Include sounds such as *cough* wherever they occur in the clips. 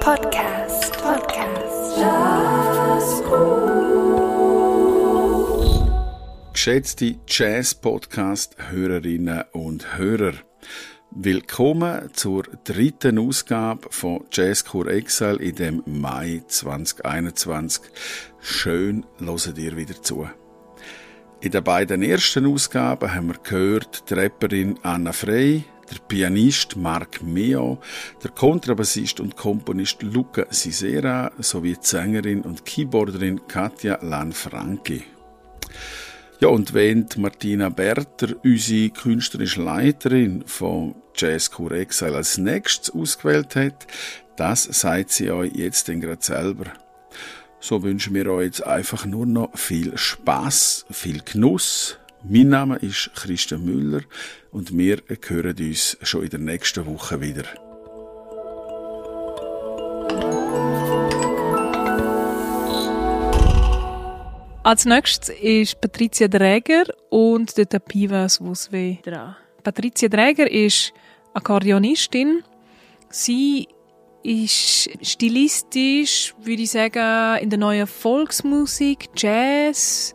Podcast. Podcast. Jazzgroove. Geschätzte Jazz-Podcast-Hörerinnen und Hörer, willkommen zur dritten Ausgabe von Jazzcore Exile in dem Mai 2021. Schön hören ihr wieder zu. In den beiden ersten Ausgaben haben wir gehört die Rapperin Anna Frey, der Pianist Mark Meo, der Kontrabassist und Komponist Luca Sisera sowie die Sängerin und Keyboarderin Katja Lanfranchi. Ja, und wenn Martina Berter, unsere künstlerische Leiterin von Jazz Cure Exile, als nächstes ausgewählt hat, das sagt sie euch jetzt dann gerade selber. So wünschen wir euch jetzt einfach nur noch viel Spaß, viel Genuss. Mein Name ist Christian Müller und wir hören uns schon in der nächsten Woche wieder. Als nächstes ist Patricia Dräger und der Pivas Wuswe dran. Patricia Dräger ist Akkordeonistin. Sie ist stilistisch, würde ich sagen, in der neuen Volksmusik, Jazz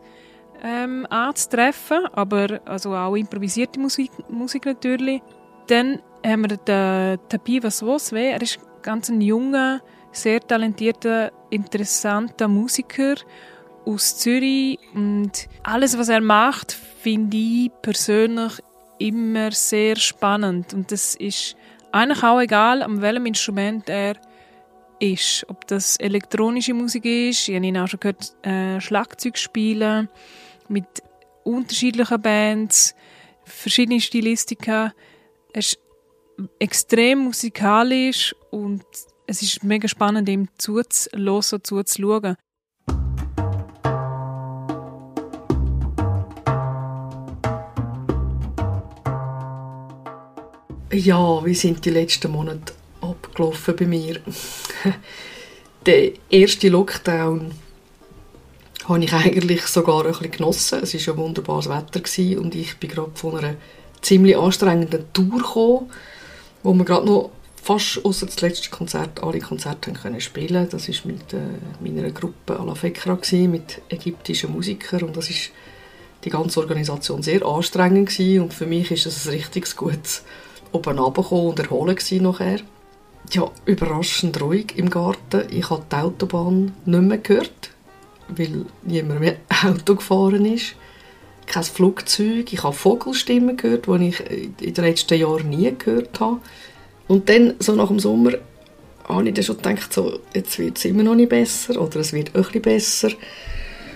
ähm, anzutreffen, aber also auch improvisierte Musik, Musik natürlich. Dann haben wir den Tapiva Swoswe. Er ist ganz ein junger, sehr talentierter, interessanter Musiker aus Zürich und alles, was er macht, finde ich persönlich immer sehr spannend und das ist eigentlich auch egal, an welchem Instrument er ist. Ob das elektronische Musik ist, ich habe ihn auch schon gehört, äh, Schlagzeug spielen, mit unterschiedlichen Bands, verschiedene Stilistika. Er ist extrem musikalisch und es ist mega spannend, ihm zuzuhören, zuzuschauen. Ja, wie sind die letzten Monate abgelaufen bei mir? *laughs* Der erste Lockdown habe ich *laughs* eigentlich sogar ein bisschen genossen. Es war ja wunderbares Wetter gewesen und ich bin gerade von einer ziemlich anstrengenden Tour gekommen, wo wir gerade noch fast außer das letzte Konzert alle Konzerte können spielen. Das ist mit äh, meiner Gruppe Ala Fekra mit ägyptischen Musikern und das ist die ganze Organisation sehr anstrengend gewesen. und für mich ist es ein richtig gutes oben runterkommen und erholen nachher. Ja, überraschend ruhig im Garten. Ich habe die Autobahn nicht mehr gehört, weil niemand mehr *laughs* Auto gefahren ist. Kein Flugzeug. Ich habe Vogelstimmen gehört, die ich in den letzten Jahren nie gehört habe. Und dann, so nach dem Sommer, habe ich dann schon gedacht, so, jetzt wird es immer noch nicht besser oder es wird bisschen besser.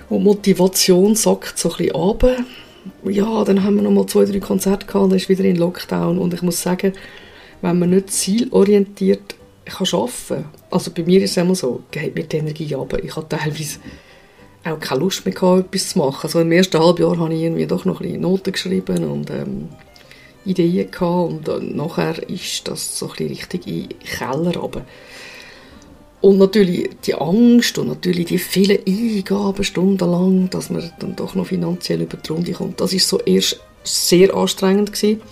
Und Motivation sackt so ein runter ja, dann haben wir noch mal zwei, drei Konzerte gehabt, dann ist wieder in Lockdown und ich muss sagen, wenn man nicht zielorientiert kann arbeiten also bei mir ist es immer so, geht mir die Energie ab. Ich habe teilweise auch keine Lust mehr gehabt, etwas zu machen. Also im ersten Halbjahr habe ich irgendwie doch noch ein Noten geschrieben und ähm, Ideen gehabt und äh, nachher ist das so ein richtig in den Keller runter. Und natürlich die Angst und natürlich die vielen Eingaben stundenlang, dass man dann doch noch finanziell über die Runde kommt. Das ist so erst sehr anstrengend gewesen.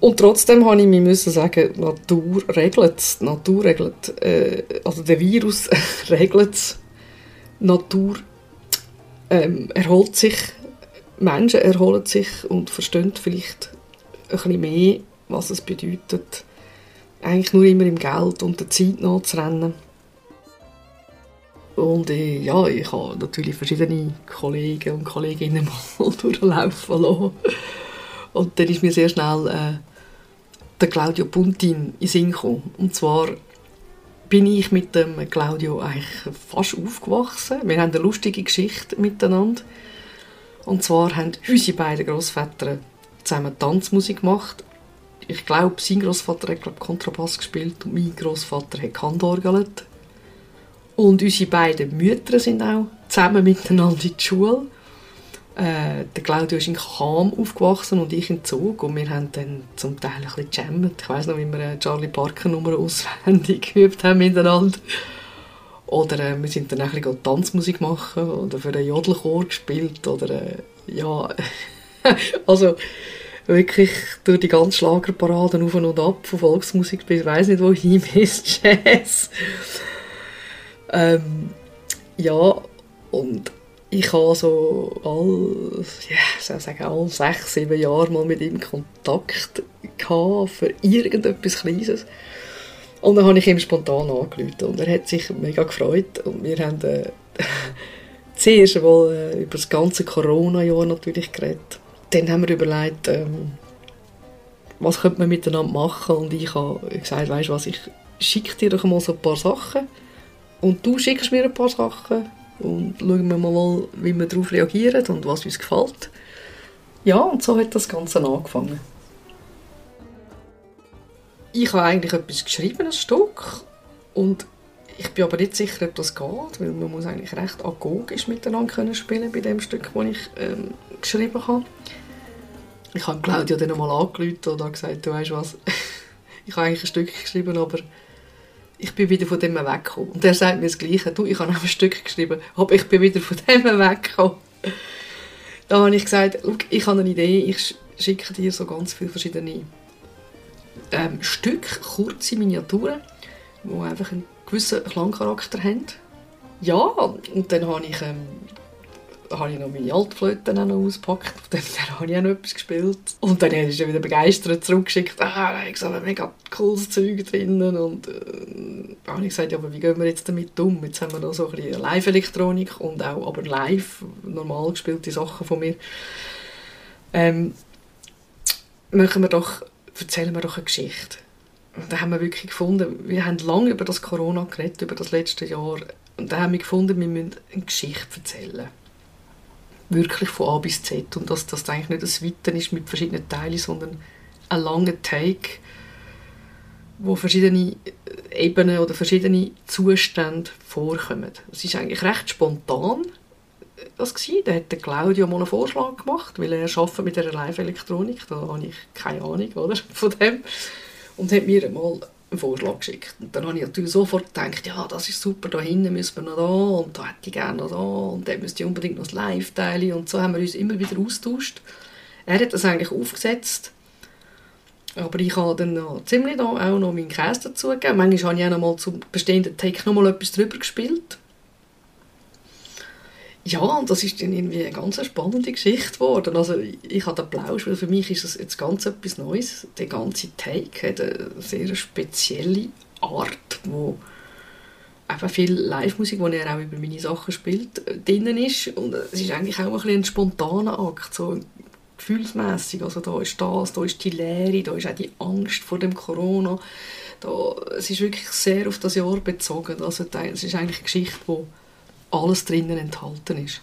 Und trotzdem habe ich mir müssen sagen, Natur regelt es. Natur regelt, äh, also der Virus *laughs* regelt es. Natur ähm, erholt sich, Menschen erholen sich und verstehen vielleicht ein bisschen mehr, was es bedeutet, eigentlich nur immer im Geld und der Zeit nachzurennen. Und äh, ja, ich habe natürlich verschiedene Kollegen und Kolleginnen *laughs* mal durchlaufen lassen. Und dann ist mir sehr schnell äh, der Claudio Puntin in Sinn gekommen. Und zwar bin ich mit dem Claudio eigentlich fast aufgewachsen. Wir haben eine lustige Geschichte miteinander. Und zwar haben unsere beiden Großväter zusammen Tanzmusik gemacht ich glaube, sein Großvater hat glaub, Kontrabass gespielt und mein Großvater hat Handorgelt. Und unsere beiden Mütter sind auch zusammen miteinander in die Schule. Äh, der Claudio ist in Cham aufgewachsen und ich in Zug und wir haben dann zum Teil ein bisschen gejammt. Ich weiss noch, wie wir eine Charlie Parker Nummer auswendig *laughs* geübt haben miteinander. Oder äh, wir sind dann ein bisschen Tanzmusik machen oder für den Jodelchor gespielt oder äh, ja, *laughs* also wirklich durch die ganzen Schlagerparaden auf und ab, von Volksmusik bis weiss nicht wohin, *laughs* bis Jazz. Ähm, ja, und ich habe so all, ja, soll ich sagen, all sechs, sieben Jahre mal mit ihm Kontakt gehabt für irgendetwas Kleines. Und dann habe ich ihm spontan angerufen und er hat sich mega gefreut und wir haben äh, *laughs* zuerst einmal äh, über das ganze Corona-Jahr natürlich geredet. Dann haben wir überlegt, ähm, was könnte man miteinander machen und ich habe gesagt, weißt du was, ich schicke dir doch mal so ein paar Sachen und du schickst mir ein paar Sachen und schauen wir mal, wie wir darauf reagieren und was uns gefällt. Ja, und so hat das Ganze angefangen. Ich habe eigentlich etwas geschrieben, ein Stück, und ich bin aber nicht sicher, ob das geht, weil man muss eigentlich recht agogisch miteinander können spielen bei dem Stück, das ich ähm, geschrieben habe. Ich habe Claudia dann einmal angerufen und gesagt, du weißt was, *laughs* ich habe eigentlich ein Stück geschrieben, aber ich bin wieder von dem weggekommen. Und er sagt mir das Gleiche, du, ich habe ein Stück geschrieben, aber ich bin wieder von dem weggekommen. Da habe ich gesagt, ich habe eine Idee, ich schicke dir so ganz viele verschiedene ähm, Stücke, kurze Miniaturen, die einfach einen gewissen Klangcharakter haben. Ja, und dann habe ich ähm, habe ich noch meine Altflöte noch ausgepackt. Auf dem habe ich auch noch etwas gespielt. Und dann er wieder begeistert zurückgeschickt. Ah, da ich so ein mega cooles Zeug drinnen. Und äh, habe ich gesagt, ja, aber wie gehen wir jetzt damit um? Jetzt haben wir noch so ein bisschen Live-Elektronik und auch aber live normal gespielte Sachen von mir. Ähm, machen wir doch, erzählen wir doch eine Geschichte. Und da haben wir wirklich gefunden, wir haben lange über das Corona geredet, über das letzte Jahr. Und da haben wir gefunden, wir müssen eine Geschichte erzählen wirklich von A bis Z und dass das eigentlich nicht ein Weiten ist mit verschiedenen Teilen, sondern ein langer Take, wo verschiedene Ebenen oder verschiedene Zustände vorkommen. Es ist eigentlich recht spontan das gewesen. Da hat Claudio mal einen Vorschlag gemacht, weil er arbeitet mit der Live-Elektronik, da habe ich keine Ahnung oder, *laughs* von dem und hat mir mal einen Vorschlag geschickt. Und dann habe ich natürlich sofort gedacht, ja, das ist super, da hinten müssen wir noch da und da hätte ich gerne noch da und dann müsste ich unbedingt noch das Live teilen und so haben wir uns immer wieder austauscht. Er hat das eigentlich aufgesetzt, aber ich habe dann noch ziemlich da auch noch meinen Käse dazugegeben. Manchmal habe ich auch noch mal zum bestehenden Take noch mal etwas drüber gespielt. Ja, und das ist dann irgendwie eine ganz spannende Geschichte geworden. Also ich habe Applaus, weil für mich ist das jetzt ganz etwas Neues. Der ganze Take hat eine sehr spezielle Art, wo einfach viel Live-Musik, die er auch über meine Sachen spielt, äh, drin ist. Und es ist eigentlich auch ein, bisschen ein spontaner Akt, so gefühlsmässig. Also da ist das, da ist die Leere, da ist auch die Angst vor dem Corona. Da, es ist wirklich sehr auf das Jahr bezogen. Also es ist eigentlich eine Geschichte, die alles drinnen enthalten ist.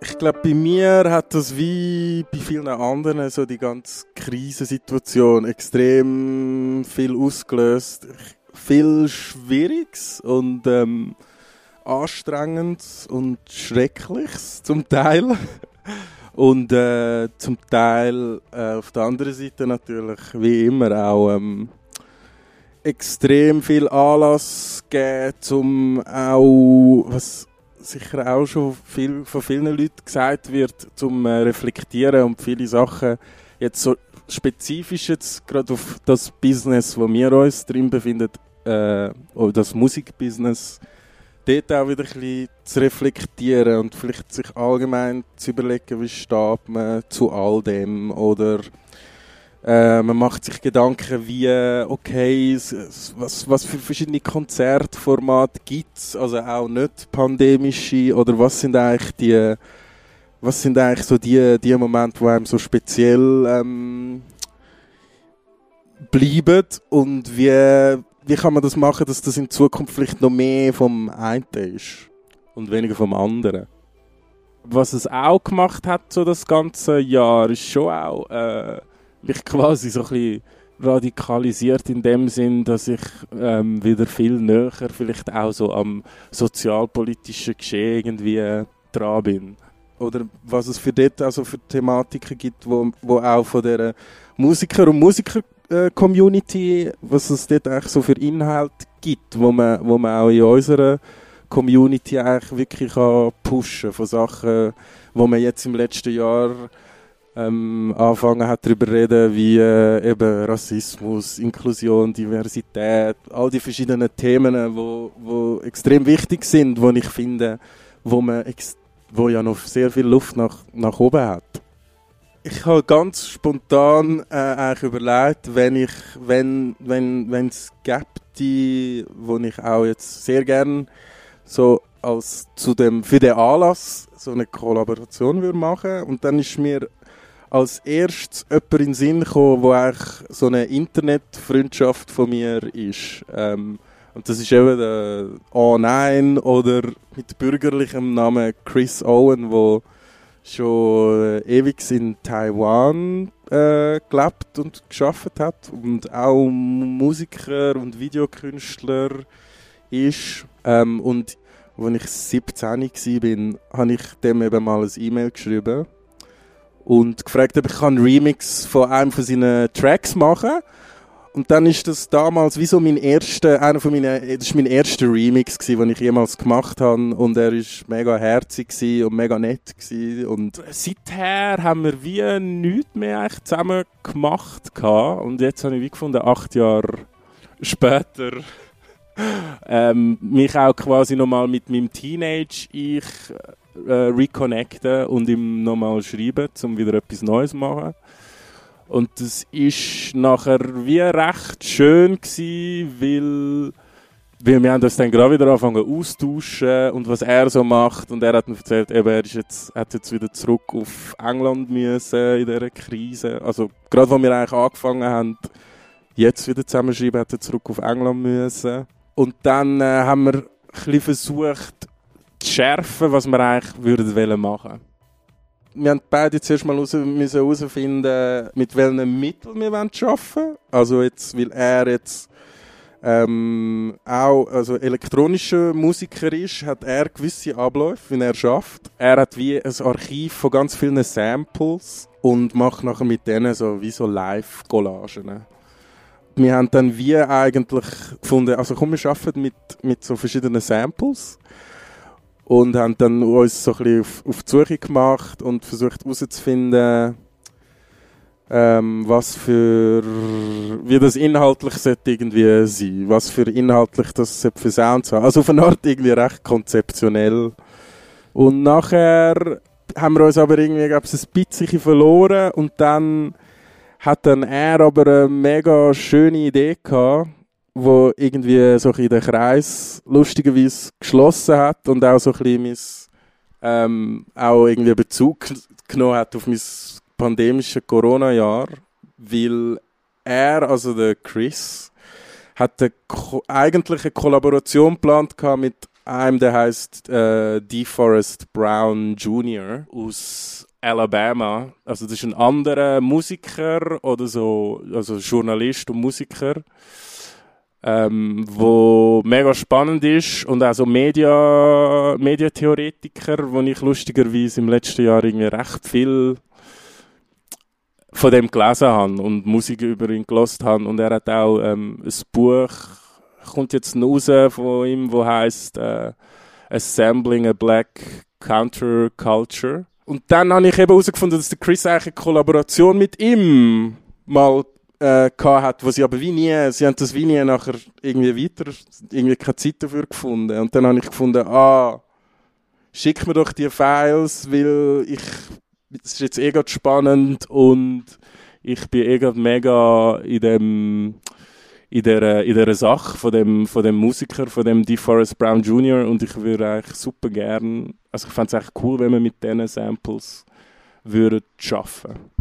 Ich glaube, bei mir hat das wie bei vielen anderen so die ganze Krisensituation extrem viel ausgelöst. Viel Schwieriges und ähm, Anstrengendes und Schreckliches zum Teil. *laughs* Und äh, zum Teil äh, auf der anderen Seite natürlich wie immer auch ähm, extrem viel Anlass geben, um auch, was sicher auch schon viel, von vielen Leuten gesagt wird, zum äh, Reflektieren und viele Sachen jetzt so spezifisch jetzt gerade auf das Business, wo wir uns drin befinden, äh, oder das Musikbusiness, dort auch wieder ein bisschen zu reflektieren und vielleicht sich allgemein zu überlegen, wie steht man zu all dem oder äh, man macht sich Gedanken wie, okay, was, was für verschiedene Konzertformate gibt es, also auch nicht pandemische oder was sind eigentlich die, was sind eigentlich so die, die Momente, die einem so speziell ähm, bleiben und wie wie kann man das machen, dass das in Zukunft vielleicht noch mehr vom einen ist und weniger vom anderen? Was es auch gemacht hat, so das ganze Jahr, ist schon auch äh, mich quasi so ein bisschen radikalisiert in dem Sinn, dass ich ähm, wieder viel näher vielleicht auch so am sozialpolitischen Geschehen irgendwie äh, dran bin. Oder was es für dort also für Thematiken gibt, wo, wo auch von der Musiker und Musiker äh, Community, was es dort eigentlich so für Inhalt gibt, wo man, wo man auch in unserer Community eigentlich wirklich kann pushen von Sachen, wo man jetzt im letzten Jahr ähm, angefangen hat darüber reden, wie äh, eben Rassismus, Inklusion, Diversität, all die verschiedenen Themen, wo, wo extrem wichtig sind, wo ich finde, wo man wo ja noch sehr viel Luft nach, nach oben hat. Ich habe ganz spontan äh, eigentlich überlegt, wenn ich, wenn, wenn, wenn es gibt, die, wo ich auch jetzt sehr gern so als zu dem für den Anlass so eine Kollaboration würde machen. Und dann ist mir als erstes jemand in den Sinn gekommen, wo eigentlich so eine Internetfreundschaft von mir ist. Ähm, und das ist eben der A9 oder mit bürgerlichem Namen Chris Owen, wo schon äh, ewig in Taiwan äh, gelebt und geschafft hat und auch Musiker und Videokünstler ist. Ähm, und als ich 17 war, habe ich dem eben mal ein E-Mail geschrieben und gefragt, ob ich einen Remix von einem von seinen Tracks machen kann. Und dann ist das damals wie so mein erster, einer von meinen, das ist mein erster Remix gewesen, den ich jemals gemacht habe. Und er ist mega herzig und mega nett gewesen. Und seither haben wir wie nichts mehr eigentlich zusammen gemacht gehabt. Und jetzt habe ich wie gefunden, acht Jahre später, ähm, mich auch quasi nochmal mit meinem Teenage-Ich äh, reconnecten und ihm nochmal schreiben, um wieder etwas Neues zu machen. Und das ist nachher wie recht schön gewesen, weil, weil wir haben uns dann gerade wieder angefangen austauschen und was er so macht. Und er hat mir erzählt, eben, er ist jetzt, hat jetzt wieder zurück auf England müssen in dieser Krise. Also gerade als wir eigentlich angefangen haben, jetzt wieder zusammenschreiben, hat er zurück auf England müssen. Und dann äh, haben wir ein versucht zu schärfen, was wir eigentlich würden machen wir haben beide zuerst mal raus, herausfinden, mit welchen Mitteln wir arbeiten wollen. Also jetzt, weil er jetzt ähm, auch also elektronischer Musiker ist, hat er gewisse Abläufe, wie er schafft. Er hat wie ein Archiv von ganz vielen Samples und macht nachher mit denen so wie so Live-Collagen. Wir haben dann wie eigentlich gefunden, also komm, wir arbeiten mit, mit so verschiedenen Samples und haben dann uns so ein bisschen auf, auf die Suche gemacht und versucht herauszufinden, ähm, was für, wie das inhaltlich sollte irgendwie sein, was für inhaltlich das für Sounds haben. Also auf eine Art irgendwie recht konzeptionell. Und nachher haben wir uns aber irgendwie, glaube ich, ein bisschen verloren und dann hat dann er aber eine mega schöne Idee gehabt, wo irgendwie so in den Kreis lustigerweise geschlossen hat und auch so ein bisschen mein, ähm, auch irgendwie Bezug genommen hat auf mein pandemisches Corona-Jahr, weil er, also der Chris, hat eigentlich eine Kollaboration geplant mit einem, der heißt äh, DeForest Brown Jr. aus Alabama. Also das ist ein anderer Musiker oder so, also Journalist und Musiker, ähm, wo mega spannend ist und auch so Media, Mediatheoretiker, wo ich lustigerweise im letzten Jahr irgendwie recht viel von dem gelesen habe und Musik über ihn gelost habe und er hat auch ähm, ein Buch kommt jetzt raus von ihm, wo heißt äh, Assembling a Black Counterculture. Und dann habe ich eben herausgefunden, dass der Chris eigentlich eine Kollaboration mit ihm mal äh, hat, wo sie aber wie nie, sie haben das wie nie nachher irgendwie weiter, irgendwie keine Zeit dafür gefunden. Und dann habe ich gefunden, ah, schick mir doch die Files, weil ich, es ist jetzt eh gerade spannend und ich bin eh gerade mega in dem, in dieser, in dieser Sache von dem, von dem Musiker, von dem DeForest Brown Jr. und ich würde eigentlich super gern, also ich fände es eigentlich cool, wenn wir mit diesen Samples würden arbeiten Thank